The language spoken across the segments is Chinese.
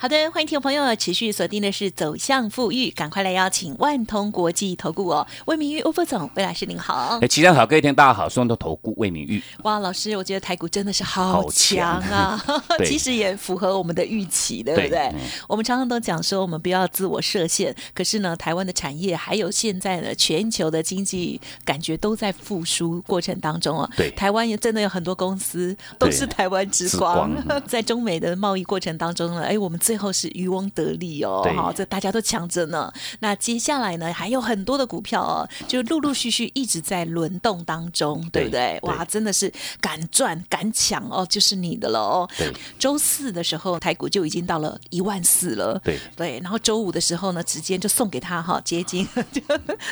好的，欢迎听众朋友持续锁定的是走向富裕，赶快来邀请万通国际投顾哦，魏明玉欧副总，魏老师您好。哎，齐上好，各位听大家好，双头投顾魏明玉。哇，老师，我觉得台股真的是好强啊，其实也符合我们的预期，对不对？我们常常都讲说，我们不要自我设限，可是呢，台湾的产业还有现在的全球的经济，感觉都在复苏过程当中哦。对，台湾也真的有很多公司都是台湾之光，在中美的贸易过程当中呢，哎，我们。最后是渔翁得利哦，好，这大家都抢着呢。那接下来呢，还有很多的股票哦，就陆陆续续一直在轮动当中，对不对？哇，真的是敢赚敢抢哦，就是你的了哦。对，周四的时候台股就已经到了一万四了，对对。然后周五的时候呢，直接就送给他哈，接近就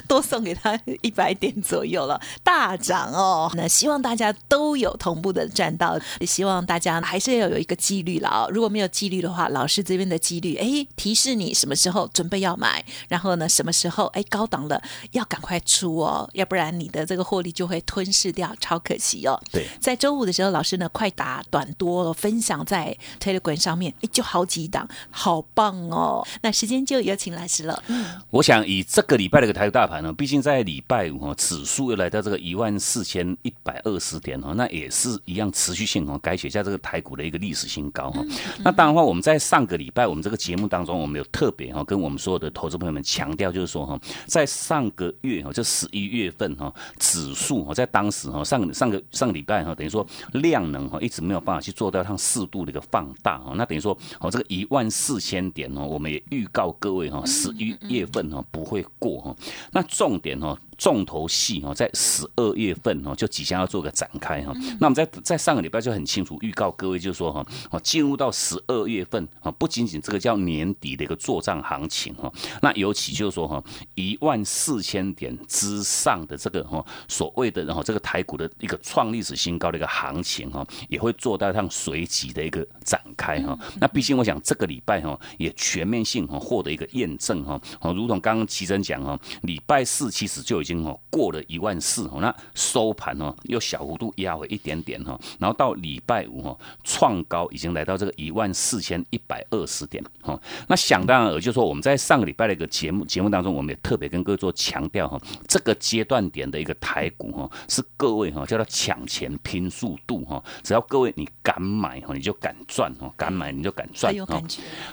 多送给他一百点左右了，大涨哦。那希望大家都有同步的赚到，也希望大家还是要有一个纪律了哦。如果没有纪律的话，老师。这边的几率，哎，提示你什么时候准备要买，然后呢，什么时候哎高档了要赶快出哦，要不然你的这个获利就会吞噬掉，超可惜哦。对，在周五的时候，老师呢快打短多分享在 Telegram 上面，哎，就好几档，好棒哦。那时间就有请老师了。嗯，我想以这个礼拜的一个台股大盘呢，毕竟在礼拜五哈，指数又来到这个一万四千一百二十点哦，那也是一样持续性哦，改写下这个台股的一个历史新高哈。那当然话，我们在上个。礼拜我们这个节目当中，我们有特别哈跟我们所有的投资朋友们强调，就是说哈，在上个月哈，就十一月份哈，指数哈，在当时哈上上个上个礼拜哈，等于说量能哈一直没有办法去做到它适度的一个放大哈，那等于说哦这个一万四千点哦，我们也预告各位哈，十一月份哈不会过哈，那重点哈。重头戏哦，在十二月份哦，就即将要做个展开哈。那我们在在上个礼拜就很清楚预告各位，就是说哈，哦，进入到十二月份啊，不仅仅这个叫年底的一个作战行情哈，那尤其就是说哈，一万四千点之上的这个哈，所谓的然后这个台股的一个创历史新高的一个行情哈，也会做到上随即的一个展开哈。那毕竟我想这个礼拜哈，也全面性哈获得一个验证哈，哦，如同刚刚齐真讲哈，礼拜四其实就。已经哦过了一万四哦，那收盘哦又小幅度压回一点点哈，然后到礼拜五哦创高已经来到这个一万四千一百二十点哈，那想当然尔就是说我们在上个礼拜的一个节目节目当中，我们也特别跟各位做强调哈，这个阶段点的一个台股哈是各位哈叫做抢钱拼速度哈，只要各位你敢买哈你就敢赚哈，敢买你就敢赚哈，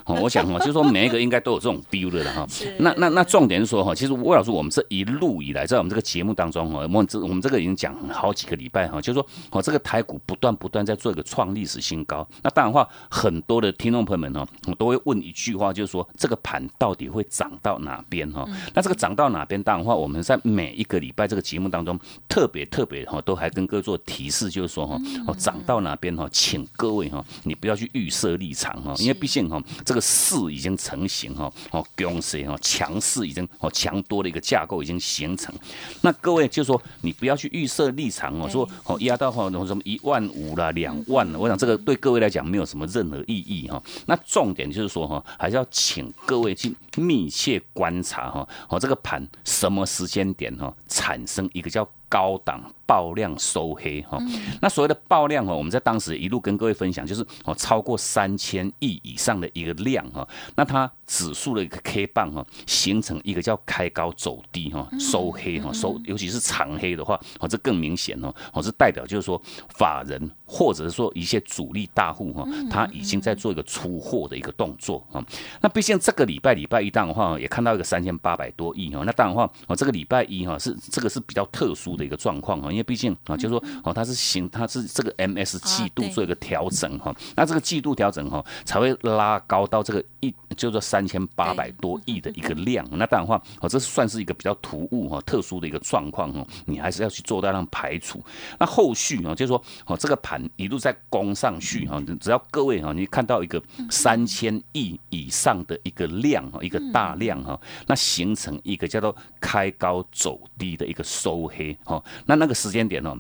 哦我想哈就是说每一个应该都有这种 feel 的哈，那那那重点是说哈，其实魏老师我们这一路以来。在我们这个节目当中哈，我们这我们这个已经讲好几个礼拜哈，就是说哦，这个台股不断不断在做一个创历史新高。那当然话，很多的听众朋友们哈，我都会问一句话，就是说这个盘到底会涨到哪边哈？那这个涨到哪边？当然话，我们在每一个礼拜这个节目当中，特别特别哈，都还跟各位做提示，就是说哈，哦，涨到哪边哈，请各位哈，你不要去预设立场哈，因为毕竟哈，这个势已经成型哈，哦，强势哈，强势已经哦，强多的一个架构已经形成。那各位就说，你不要去预设立场哦，说哦压到哈什么一万五啦、两万了，我想这个对各位来讲没有什么任何意义哈。那重点就是说哈，还是要请各位去密切观察哈，哦这个盘什么时间点哈产生一个叫高档。爆量收黑哈，那所谓的爆量哦，我们在当时一路跟各位分享，就是哦超过三千亿以上的一个量哈，那它指数的一个 K 棒哈，形成一个叫开高走低哈，收黑哈，收尤其是长黑的话，哦这更明显哦，哦是代表就是说法人或者是说一些主力大户哈，他已经在做一个出货的一个动作啊。那毕竟这个礼拜礼拜一档的话，也看到一个三千八百多亿哈，那当然话哦这个礼拜一哈是这个是比较特殊的。的一个状况哈，因为毕竟啊，就是说哦，它是行，它是这个 MS 季度做一个调整哈，那这个季度调整哈，才会拉高到这个一，就是说三千八百多亿的一个量。那当然话哦，这算是一个比较突兀哈、特殊的一个状况哈，你还是要去做到让排除。那后续啊，就是说哦，这个盘一路在攻上去哈，只要各位哈，你看到一个三千亿以上的一个量哈，一个大量哈，那形成一个叫做开高走低的一个收黑哈，那那个时间点呢？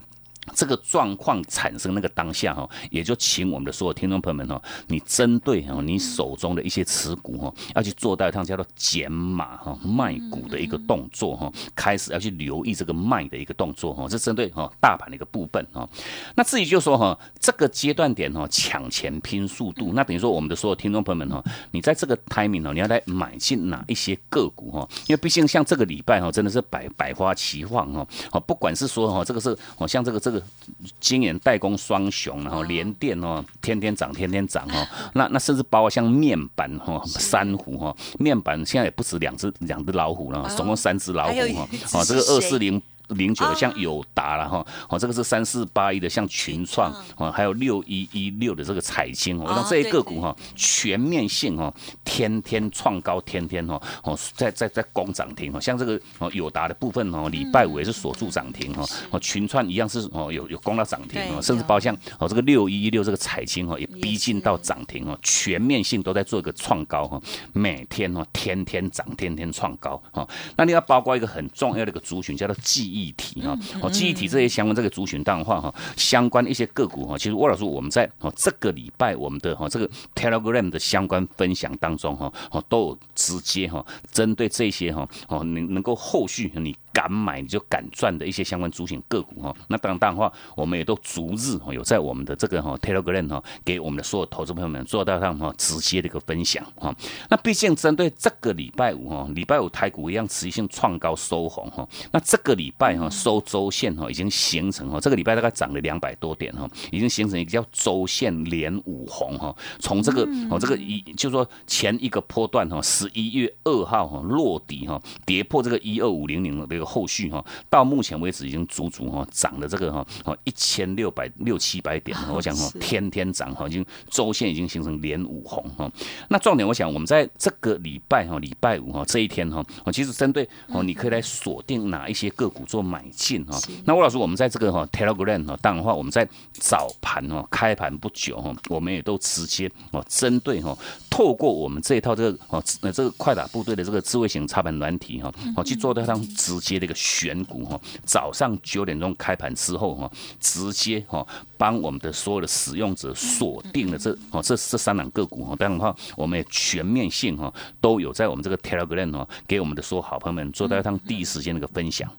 这个状况产生那个当下哈，也就请我们的所有听众朋友们哈，你针对哈你手中的一些持股哈，要去做到一趟叫做减码哈卖股的一个动作哈，开始要去留意这个卖的一个动作哈，这针对哈大盘的一个部分哈。那至于就说哈这个阶段点哈抢钱拼速度，那等于说我们的所有听众朋友们哈，你在这个 timing 哦，你要来买进哪一些个股哈？因为毕竟像这个礼拜哈，真的是百百花齐放哈，哦不管是说哈这个是哦像这个这。个今年代工双雄，然后联电哦，天天涨，天天涨哦。那那甚至包括像面板哈，三虎哈，面板现在也不止两只两只老虎了，总共三只老虎哈。哦，这个二四零。零九的像友达了哈，哦，这个是三四八一的像群创哦，还有六一一六的这个彩晶哦，那这些个股哈，全面性哦，天天创高，天天哦哦，在在在攻涨停哦，像这个哦友达的部分哦，礼拜五也是锁住涨停哈，哦群创一样是哦有有攻到涨停哦，甚至包括像哦这个六一一六这个彩晶哦，也逼近到涨停哦，全面性都在做一个创高哈，每天哦天天涨，天天创高哈，那你要包括一个很重要的一个族群叫做记忆。记忆体哈，哦，记忆体这些相关这个族群淡化哈，相关一些个股哈，其实沃老师我们在哦这个礼拜我们的哈这个 Telegram 的相关分享当中哈，哦都有直接哈针对这些哈哦能能够后续你。敢买你就敢赚的一些相关主选个股哈，那当然的话，我们也都逐日哈有在我们的这个哈 Telegram 哈给我们的所有投资朋友们做到上哈直接的一个分享哈。那毕竟针对这个礼拜五哈，礼拜五台股一样持续性创高收红哈。那这个礼拜哈收周线哈已经形成哈，这个礼拜大概涨了两百多点哈，已经形成一个叫周线连五红哈。从这个哦这个一就说前一个波段哈，十一月二号哈落底哈，跌破这个一二五零零的这个。后续哈，到目前为止已经足足哈涨了这个哈哦一千六百六七百点，我想哈天天涨哈，已经周线已经形成连五红哈。那重点我想我们在这个礼拜哈礼拜五哈这一天哈，哦其实针对哦你可以来锁定哪一些个股做买进哈。那吴老师我们在这个哈 Telegram 哈，当然话我们在早盘哦开盘不久哈，我们也都直接哦针对哈透过我们这一套这个哦呃这个快打部队的这个智慧型插盘软体哈，哦去做到上直接。这个选股哈，早上九点钟开盘之后哈，直接哈帮我们的所有的使用者锁定了这哦这这三档个股哈，当然的话我们也全面性哈都有在我们这个 Telegram 哈给我们的所有好朋友们做到一趟第一时间的一个分享。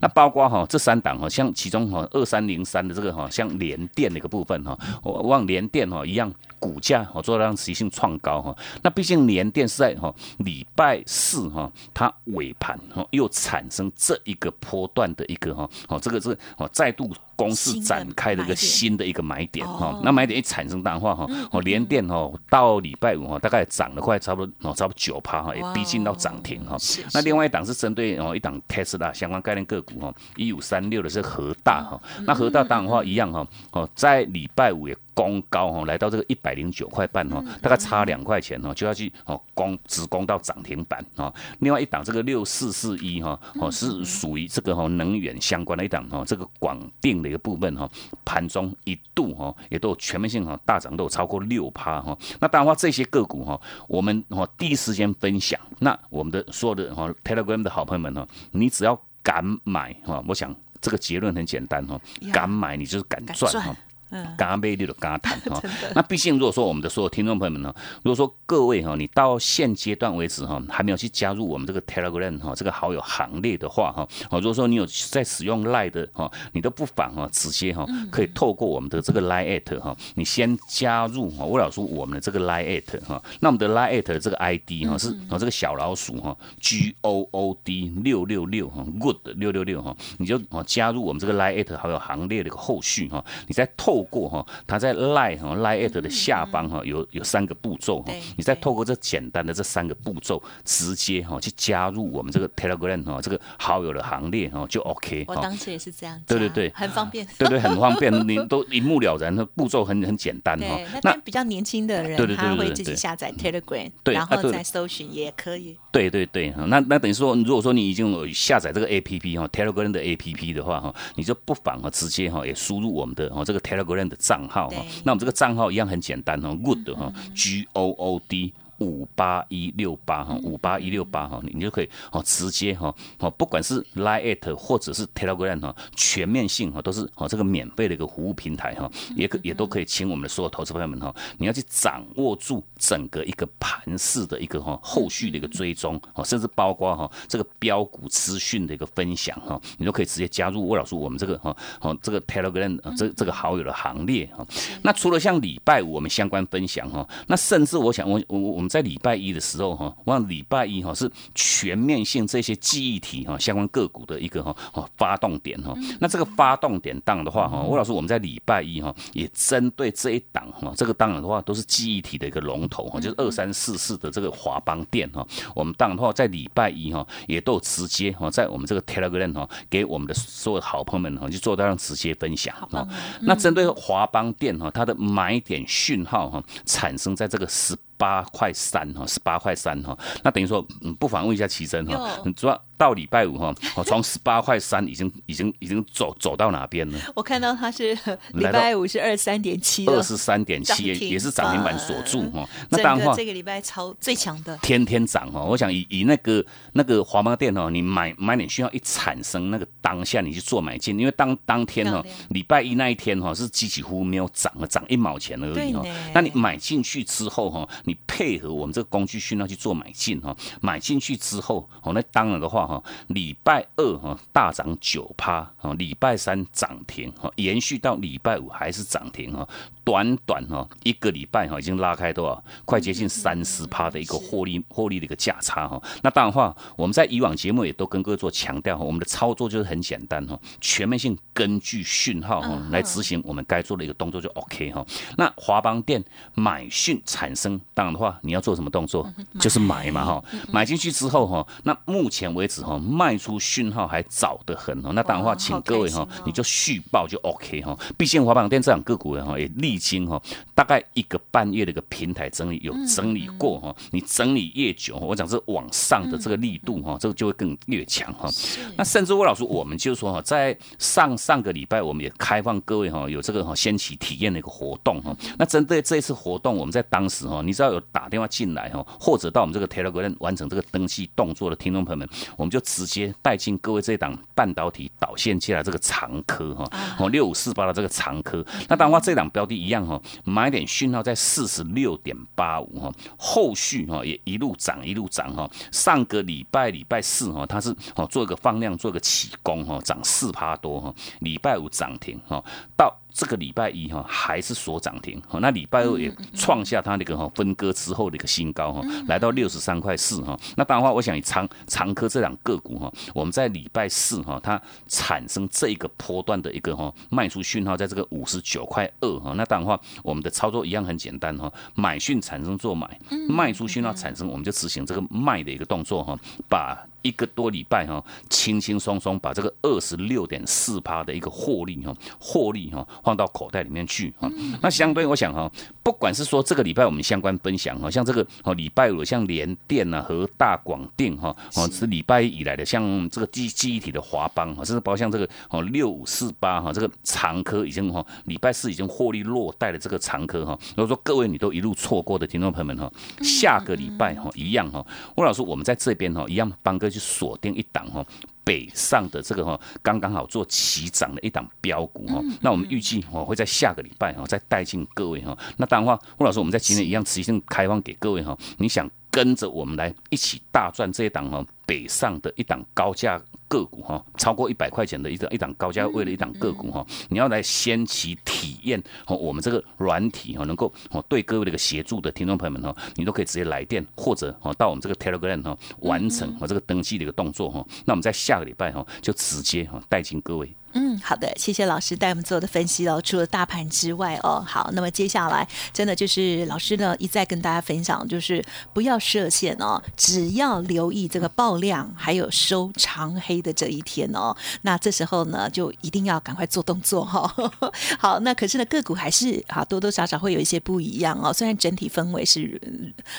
那包括哈这三档哈，像其中哈二三零三的这个哈像联电的一个部分哈，我望联电哈一样。股价哈做到让持续性创高哈，那毕竟联电是在哈礼拜四哈它尾盘哈又产生这一个波段的一个哈哦这个是哦再度。公司展开的一个新的一个买点哈，那买点一产生淡化哈，哦连电哈到礼拜五哈大概涨了快差不多哦差不多九趴哈，也逼近到涨停哈。那另外一档是针对哦一档 Tesla 相关概念个股哈，一五三六的是和大哈，那和大当然话一样哈，哦在礼拜五也攻高哈，来到这个一百零九块半哈，大概差两块钱哈就要去哦攻直攻到涨停板哈。另外一档这个六四四一哈哦是属于这个哈能源相关的一档哈，这个广电的。一个部分哈，盘中一度哈也都有全面性哈大涨，都有超过六趴哈。那当然话这些个股哈，我们哈第一时间分享。那我们的所有的哈 Telegram 的好朋友们哈，你只要敢买哈，我想这个结论很简单哈，敢买你就是敢赚哈。刚刚被绿的刚刚谈哈，那毕竟如果说我们的所有听众朋友们呢，如果说各位哈，你到现阶段为止哈，还没有去加入我们这个 Telegram 哈这个好友行列的话哈，哦，如果说你有在使用 Line 的哈，你都不妨哈直接哈可以透过我们的这个 Line at 哈，你先加入哈，我老说我们的这个 Line at 哈，那我们的 Line at 这个 ID 哈是哦这个小老鼠哈 G O O D 六六六哈 Good 六六六哈，你就哦加入我们这个 Line at 好友行列的一个后续哈，你再透。透过哈，它在 Line 哈 Line at 的下方哈，有有三个步骤哈，你再透过这简单的这三个步骤，直接哈去加入我们这个 Telegram 哈这个好友的行列哈，就 OK。我当时也是这样，对对对，很方便，对对，很方便，你都一目了然，那步骤很很简单哈。那比较年轻的人，他会自己下载 Telegram，然后再搜寻也可以。对对对，那那等于说，如果说你已经有下载这个 APP 哈，Telegram 的 APP 的话哈，你就不妨哈直接哈也输入我们的哈这个 Telegram 的账号哈，那我们这个账号一样很简单哦，Good 哈，G O O D。五八一六八哈，五八一六八哈，你就可以哦，直接哈哦，不管是 Line 或者是 Telegram 哈，全面性哈都是哦这个免费的一个服务平台哈，也可也都可以请我们的所有投资朋友们哈，你要去掌握住整个一个盘势的一个哈后续的一个追踪哦，甚至包括哈这个标股资讯的一个分享哈，你都可以直接加入魏老师我们这个哈哦这个 Telegram 这这个好友的行列哈。那除了像礼拜五我们相关分享哈，那甚至我想我我我们。在礼拜一的时候哈，我想礼拜一哈是全面性这些记忆体哈相关个股的一个哈哦发动点哈。那这个发动点当的话哈，吴老师我们在礼拜一哈也针对这一档哈，这个当然的话都是记忆体的一个龙头哈，就是二三四四的这个华邦电哈。我们当然的话在礼拜一哈也都直接哈在我们这个 Telegram 哈给我们的所有好朋友们哈就做到让直接分享哈。那针对华邦电哈，它的买点讯号哈产生在这个十。八块三哈，十八块三哈，那等于说，嗯，不妨问一下奇珍哈，主要。到礼拜五哈，我从十八块三已经已经已经走走到哪边了？我看到它是礼拜五是二十三点七，二十三点七也是涨停板锁住哈。那当然话，这个礼拜超最强的，天天涨哈。我想以以那个那个华邦店哦，你买买点需要一产生那个当下你去做买进，因为当当天哈礼拜一那一天哈是几几乎没有涨了，涨一毛钱而已哈。那你买进去之后哈，你配合我们这个工具训练去做买进哈，买进去之后哦，那当然的话。哈，礼拜二哈大涨九趴，哈，礼拜三涨停，哈，延续到礼拜五还是涨停，哈。短短哈一个礼拜哈，已经拉开多少？快接近三十趴的一个获利获利的一个价差哈。那当然话，我们在以往节目也都跟各位做强调哈，我们的操作就是很简单哈，全面性根据讯号哈来执行我们该做的一个动作就 OK 哈。那华邦店买讯产生，当然的话，你要做什么动作？就是买嘛哈。买进去之后哈，那目前为止哈，卖出讯号还早得很哦。那当然话，请各位哈，你就续报就 OK 哈。毕竟华邦店这两个股哈也立。经哈，大概一个半月的一个平台整理有整理过哈，你整理越久，我讲是往上的这个力度哈，这个就会更越强哈。那甚至魏老师，我们就说哈，在上上个礼拜，我们也开放各位哈，有这个哈掀起体验的一个活动哈。那针对这一次活动，我们在当时哈，你知道有打电话进来哈，或者到我们这个 Telegram 完成这个登记动作的听众朋友们，我们就直接带进各位这档半导体导线器来这个长科哈，哦六五四八的这个长科。那当然话，这档标的一。样哈，买点讯号在四十六点八五哈，后续哈也一路涨一路涨哈。上个礼拜礼拜四哈，它是哦做一个放量做一个起攻哈，涨四趴多哈。礼拜五涨停哈，到。这个礼拜一哈还是锁涨停，哈，那礼拜二也创下它那个哈分割之后的一个新高哈，来到六十三块四哈。那当然话，我想以长长科这两个股哈，我们在礼拜四哈，它产生这一个波段的一个哈卖出讯号，在这个五十九块二哈。那当然话，我们的操作一样很简单哈，买讯产生做买，卖出讯号产生，我们就执行这个卖的一个动作哈，把。一个多礼拜哈，轻轻松松把这个二十六点四趴的一个获利哈，获利哈放到口袋里面去哈。那相对我想哈，不管是说这个礼拜我们相关分享哈，像这个哦礼拜五像联电呐和大广电哈哦是礼拜以来的，像这个记记忆体的华邦哈，甚至包括像这个哦六五四八哈这个长科已经哈礼拜四已经获利落袋的这个长科哈。如果说各位你都一路错过的听众朋友们哈，下个礼拜哈一样哈，魏老师我们在这边哈一样帮哥。去锁定一档哈，北上的这个哈，刚刚好做齐涨的一档标股哈。那我们预计哈会在下个礼拜哈再带进各位哈。那当然话，吴老师我们在今天一样持续性开放给各位哈。你想跟着我们来一起大赚这一档哈，北上的一档高价。个股哈，超过一百块钱的一档一档高价位的一档个股哈，你要来先期体验哦，我们这个软体哈，能够哦对各位的一个协助的听众朋友们哈，你都可以直接来电或者哦到我们这个 Telegram 哈完成我这个登记的一个动作哈，那我们在下个礼拜哈就直接哈带进各位。嗯，嗯，好的，谢谢老师带我们做的分析哦。除了大盘之外哦，好，那么接下来真的就是老师呢一再跟大家分享，就是不要设限哦，只要留意这个爆量还有收长黑的这一天哦，那这时候呢就一定要赶快做动作哈。好，那可是呢个股还是啊多多少少会有一些不一样哦，虽然整体氛围是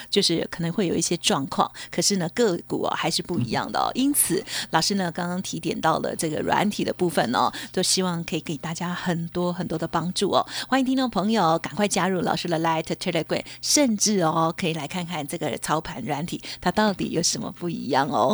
就是可能会有一些状况，可是呢个股哦还是不一样的哦。因此老师呢刚刚提点到了这个软体的部分哦。都希望可以给大家很多很多的帮助哦！欢迎听众朋友赶快加入老师的 Light Telegram，甚至哦可以来看看这个操盘软体它到底有什么不一样哦！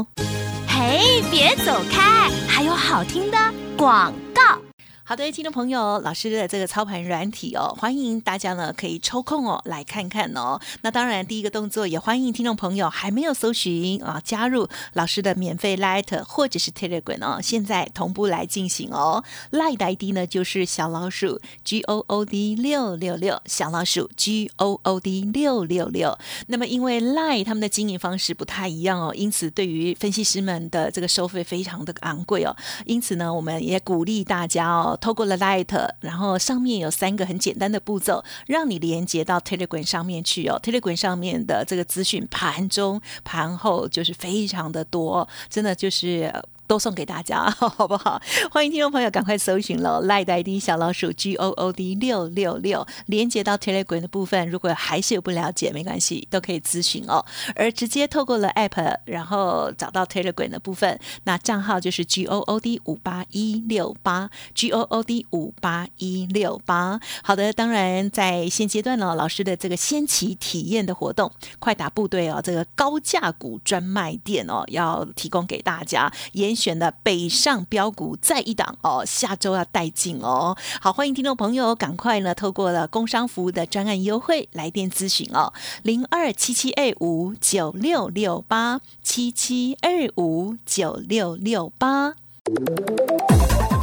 嘿，别走开，还有好听的广告。好的，听众朋友，老师的这个操盘软体哦，欢迎大家呢可以抽空哦来看看哦。那当然，第一个动作也欢迎听众朋友还没有搜寻啊，加入老师的免费 Light 或者是 Telegram 哦，现在同步来进行哦。Light 的 ID 呢就是小老鼠 G O O D 六六六，小老鼠 G O O D 六六六。那么因为 Light 他们的经营方式不太一样哦，因此对于分析师们的这个收费非常的昂贵哦。因此呢，我们也鼓励大家哦。透过了 Light，然后上面有三个很简单的步骤，让你连接到 Telegram 上面去哦。Telegram 上面的这个资讯，盘中、盘后就是非常的多，真的就是。都送给大家，好不好？欢迎听众朋友赶快搜寻了赖的 ID 小老鼠 G O O D 六六六，连接到 Telegram 的部分。如果还是有不了解，没关系，都可以咨询哦。而直接透过了 App，然后找到 Telegram 的部分，那账号就是 G O O D 五八一六八 G O O D 五八一六八。好的，当然在现阶段呢，老师的这个先期体验的活动，快打部队哦，这个高价股专卖店哦，要提供给大家也选的北上标股再一档哦，下周要带进哦。好，欢迎听众朋友赶快呢，透过了工商服务的专案优惠来电咨询哦，零二七七二五九六六八七七二五九六六八。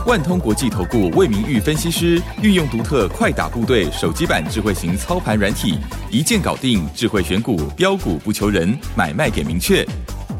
万通国际投顾魏明玉分析师运用独特快打部队手机版智慧型操盘软体，一键搞定智慧选股标股不求人，买卖点明确。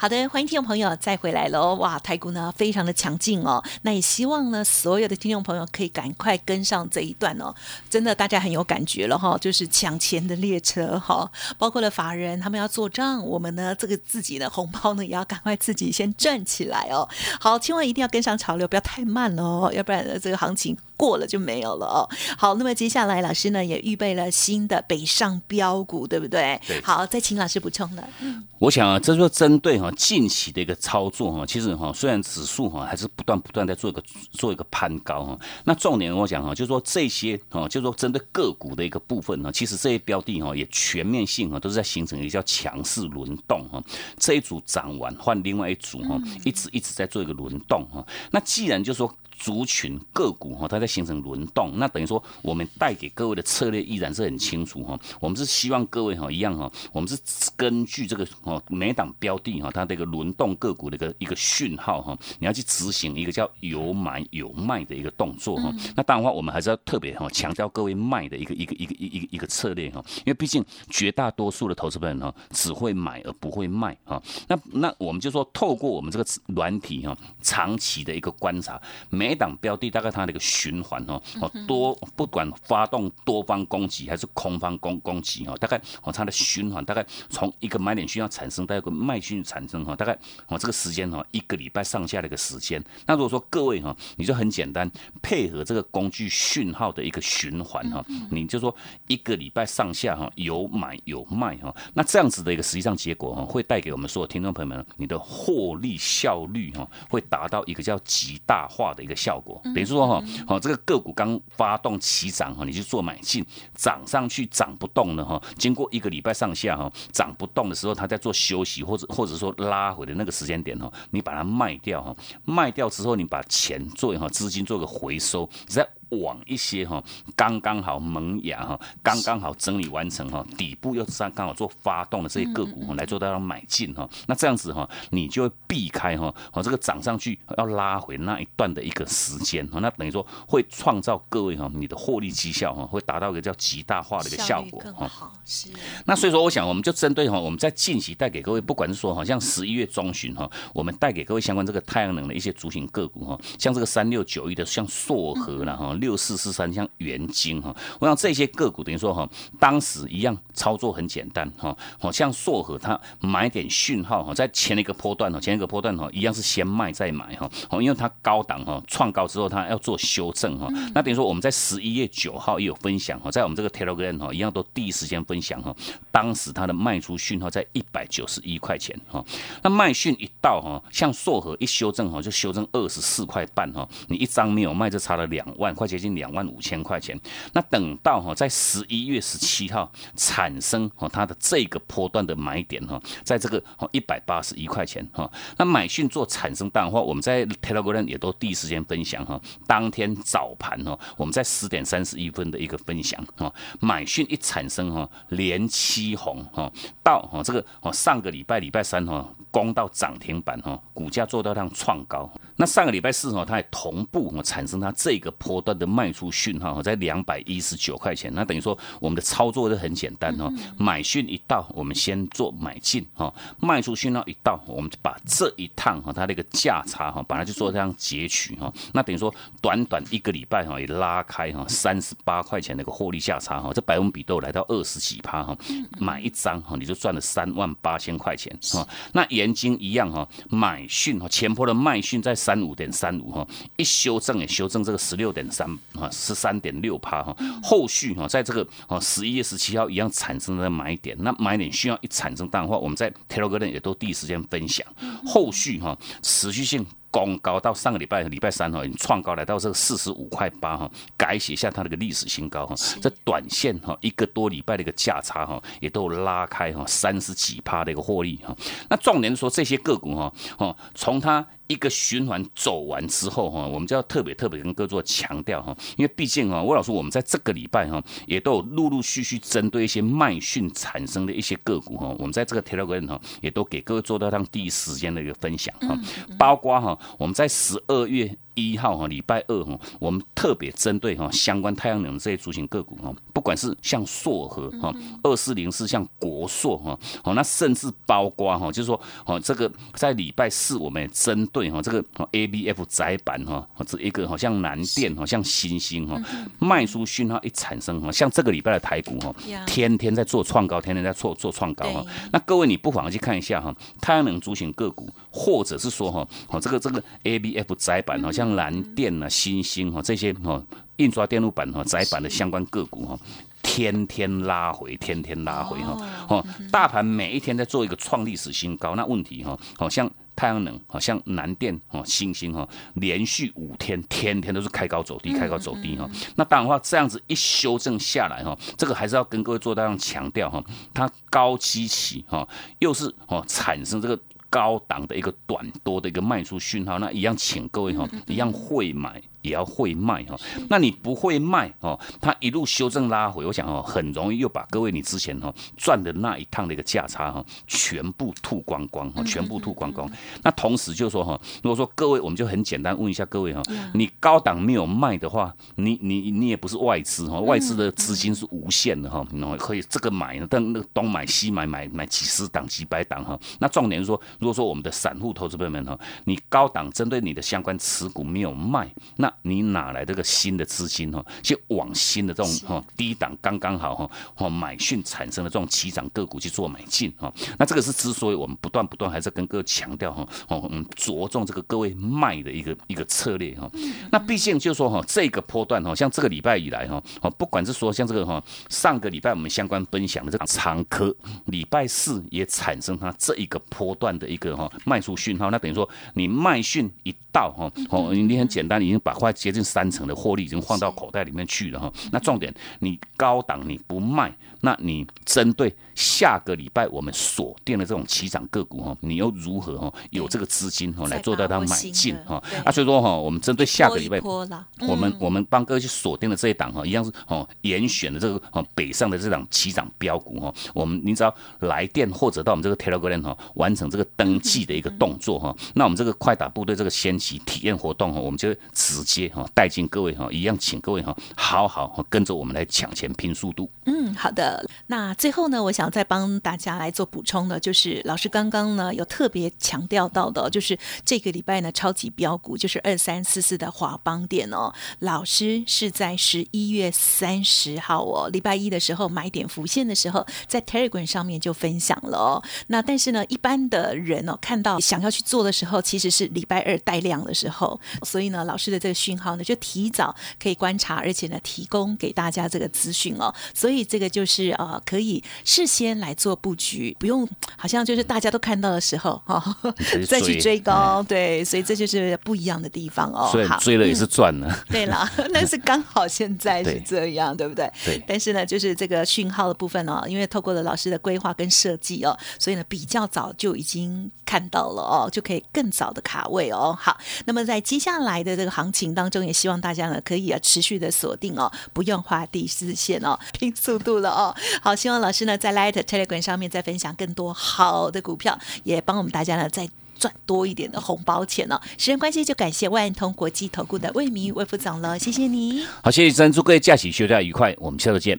好的，欢迎听众朋友再回来喽！哇，台股呢非常的强劲哦，那也希望呢所有的听众朋友可以赶快跟上这一段哦，真的大家很有感觉了哈，就是抢钱的列车哈，包括了法人他们要做账，我们呢这个自己的红包呢也要赶快自己先赚起来哦。好，千万一定要跟上潮流，不要太慢哦，要不然这个行情过了就没有了哦。好，那么接下来老师呢也预备了新的北上标股，对不对？对。好，再请老师补充了。嗯，我想啊，这就针对哈。近期的一个操作哈，其实哈，虽然指数哈还是不断不断在做一个做一个攀高哈，那重点我讲哈，就是说这些哈，就是说针对个股的一个部分呢，其实这些标的哈也全面性哈都是在形成一个叫强势轮动哈，这一组涨完换另外一组哈，一直一直在做一个轮动哈，那既然就是说。族群个股哈，它在形成轮动，那等于说我们带给各位的策略依然是很清楚哈。我们是希望各位哈一样哈，我们是根据这个哦每档标的哈它的一个轮动个股的一个一个讯号哈，你要去执行一个叫有买有卖的一个动作哈。那当然话，我们还是要特别哈强调各位卖的一个一个一个一一个一个策略哈，因为毕竟绝大多数的投资人哈只会买而不会卖哈。那那我们就说透过我们这个软体哈，长期的一个观察每。每档标的大概它的一个循环哦，哦多不管发动多方攻击还是空方攻攻击哦，大概哦它的循环大概从一个买点需要产生到一个卖讯产生哈，大概哦这个时间哈一个礼拜上下的一个时间。那如果说各位哈，你就很简单配合这个工具讯号的一个循环哈，你就说一个礼拜上下哈有买有卖哈，那这样子的一个实际上结果哈，会带给我们所有听众朋友们，你的获利效率哈会达到一个叫极大化的一个。效果。等于说哈，好这个个股刚发动起涨哈，你去做买进，涨上去涨不动了哈，经过一个礼拜上下哈，涨不动的时候，它在做休息或者或者说拉回的那个时间点哈，你把它卖掉哈，卖掉之后你把钱做哈资金做个回收，在往一些哈刚刚好萌芽哈，刚刚好整理完成哈，底部又刚刚好做发动的这些个股哈，来做到买进哈。那这样子哈，你就会避开哈，哦这个涨上去要拉回那一段的一个时间哈，那等于说会创造各位哈你的获利绩效哈，会达到一个叫极大化的一个效果哈。是。那所以说，我想我们就针对哈，我们在近期带给各位，不管是说好，像十一月中旬哈，我们带给各位相关这个太阳能的一些族群个股哈，像这个三六九一的像硕和了哈。六四四三像元晶哈，我想这些个股等于说哈，当时一样操作很简单哈，好像硕和它买点讯号哈，在前一个波段哈，前一个波段哈，一样是先卖再买哈，哦，因为它高档哈，创高之后它要做修正哈，那等于说我们在十一月九号也有分享哈，在我们这个 Telegram 哈，一样都第一时间分享哈，当时它的卖出讯号在一百九十一块钱哈，那卖讯一到哈，像硕和一修正哈，就修正二十四块半哈，你一张没有卖就差了两万块。接近两万五千块钱，那等到哈在十一月十七号产生哈它的这个波段的买点哈，在这个一百八十一块钱哈，那买讯做产生淡化，我们在 Telegram 也都第一时间分享哈，当天早盘哈，我们在十点三十一分的一个分享哈，买讯一产生哈，连七红哈，到哈这个哦上个礼拜礼拜三哈攻到涨停板哈，股价做到量创高，那上个礼拜四哈它也同步哈产生它这个波段。的卖出讯号在两百一十九块钱，那等于说我们的操作都很简单哈，买讯一到，我们先做买进哈，卖出讯号一到，我们就把这一趟哈它那个价差哈，把它就做这样截取哈，那等于说短短一个礼拜哈也拉开哈三十八块钱的一个获利价差哈，这百分比都来到二十几趴哈，买一张哈你就赚了三万八千块钱哈，那盐金一样哈，买讯哈前坡的卖讯在三五点三五哈，一修正也修正这个十六点三。啊，十三点六趴哈，后续哈，在这个啊十一月十七号一样产生的买点，那买点需要一产生淡化，我们在 Telegram 也都第一时间分享，后续哈持续性。攻高到上个礼拜礼拜三哈，创高来到这个四十五块八哈，改写下它那个历史新高哈。这短线哈一个多礼拜的一个价差哈，也都拉开哈三十几趴的一个获利哈。那重点说这些个股哈哦，从它一个循环走完之后哈，我们就要特别特别跟各位做强调哈，因为毕竟啊，魏老师我们在这个礼拜哈，也都有陆陆续续针对一些卖讯产生的一些个股哈，我们在这个 Telegram 哈，也都给各位做到让第一时间的一个分享哈，包括哈。我们在十二月。一号哈，礼拜二哈，我们特别针对哈相关太阳能这些族群个股哈，不管是像硕和哈二四零四，像国硕哈，好那甚至包括哈，就是说哦这个在礼拜四我们也针对哈这个 A B F 窄板哈，这一个好像南电哈，像新星哈，卖出讯号一产生哈，像这个礼拜的台股哈，天天在做创高，天天在做做创高哈。那各位你不妨去看一下哈，太阳能族群个股，或者是说哈，哦这个这个 A B F 窄板好像。蓝电啊、新兴哈这些哈印刷电路板哈窄板的相关个股哈，天天拉回，天天拉回哈哦，大盘每一天在做一个创历史新高，那问题哈，好像太阳能，好像南电哦、新星哈，连续五天天天都是开高走低，开高走低哈。那当然话这样子一修正下来哈，这个还是要跟各位做大量强调哈，它高基期哈，又是哦产生这个。高档的一个短多的一个卖出讯号，那一样，请各位哈，一样会买。也要会卖哈，那你不会卖哦，它一路修正拉回，我想哦，很容易又把各位你之前哈赚的那一趟的一个价差哈，全部吐光光哈，全部吐光光。那同时就说哈，如果说各位，我们就很简单问一下各位哈，你高档没有卖的话，你你你也不是外资哈，外资的资金是无限的哈，然后可以这个买，但那个东买西买买买几十档几百档哈。那重点是说，如果说我们的散户投资朋友们哈，你高档针对你的相关持股没有卖，那你哪来这个新的资金哈？去往新的这种哈低档刚刚好哈哦买讯产生的这种起涨个股去做买进哈？那这个是之所以我们不断不断还是跟各位强调哈哦嗯着重这个各位卖的一个一个策略哈。那毕竟就说哈这个波段哈，像这个礼拜以来哈哦不管是说像这个哈上个礼拜我们相关分享的这个长科，礼拜四也产生它这一个波段的一个哈卖出讯号。那等于说你卖讯一到哈哦你很简单已经把快接近三成的获利已经放到口袋里面去了哈。那重点，你高档你不卖，那你针对下个礼拜我们锁定的这种起涨个股哈，你又如何哈有这个资金哈来做到它买进哈？啊，所以说哈，我们针对下个礼拜，我们我们帮各位去锁定的这一档哈，一样是哦严选的这个哦北上的这档起涨标股哈。我们您只要来电或者到我们这个 Telegram 哈，完成这个登记的一个动作哈，那我们这个快打部队这个先期体验活动哈，我们就直接哈带进各位哈，一样请各位哈好好跟着我们来抢钱拼速度。嗯，好的。那最后呢，我想再帮大家来做补充的，就是老师刚刚呢有特别强调到的，就是这个礼拜呢超级标股就是二三四四的华邦店哦，老师是在十一月三十号哦，礼拜一的时候买点浮现的时候，在 Telegram 上面就分享了哦。那但是呢，一般的人哦看到想要去做的时候，其实是礼拜二带量的时候，所以呢，老师的这个讯号呢就提早可以观察，而且呢提供给大家这个资讯哦，所以这个就是呃可以事先来做布局，不用好像就是大家都看到的时候哈 再去追高，对，所以这就是不一样的地方哦。所以追了也是赚了。对了，那是刚好现在是这样，对不对？对。但是呢，就是这个讯号的部分哦，因为透过了老师的规划跟设计哦，所以呢比较早就已经看到了哦，就可以更早的卡位哦。好，那么在接下来的这个行情当中，也希望大家呢可以啊持续的锁定哦，不用画第四线哦，拼速度了哦。好，希望老师呢在 Light Telegram 上面再分享更多好的股票，也帮我们大家呢再赚多一点的红包钱哦。时间关系，就感谢万通国际投顾的魏明魏副总了，谢谢你。好，谢谢珍祝各位假期休假愉快，我们下周见。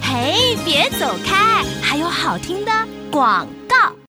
嘿，别走开，还有好听的广告。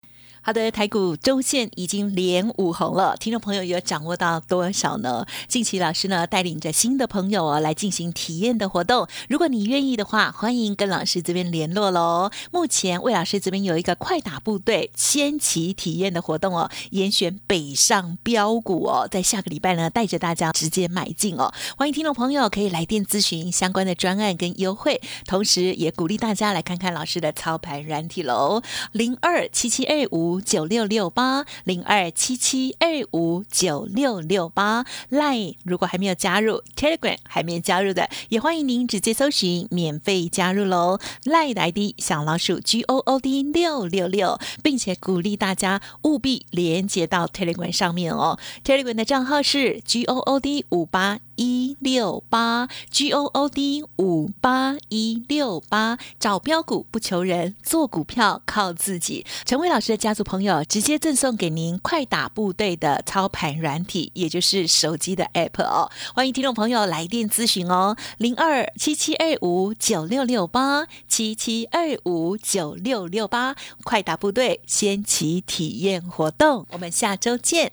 好的，台股周线已经连五红了，听众朋友有掌握到多少呢？近期老师呢带领着新的朋友哦来进行体验的活动，如果你愿意的话，欢迎跟老师这边联络喽。目前魏老师这边有一个快打部队先期体验的活动哦，严选北上标股哦，在下个礼拜呢带着大家直接买进哦。欢迎听众朋友可以来电咨询相关的专案跟优惠，同时也鼓励大家来看看老师的操盘软体喽，零二七七二五。九六六八零二七七二五九六六八 Line 如果还没有加入 Telegram 还没有加入的，也欢迎您直接搜寻免费加入喽。Line 的 ID 小老鼠 G O O D 六六六，并且鼓励大家务必连接到 Telegram 上面哦。Telegram 的账号是 G O O D 五八。一六八 G O O D 五八一六八，找标股不求人，做股票靠自己。陈伟老师的家族朋友直接赠送给您快打部队的操盘软体，也就是手机的 App 哦。欢迎听众朋友来电咨询哦，零二七七二五九六六八七七二五九六六八，快打部队先期体验活动，我们下周见。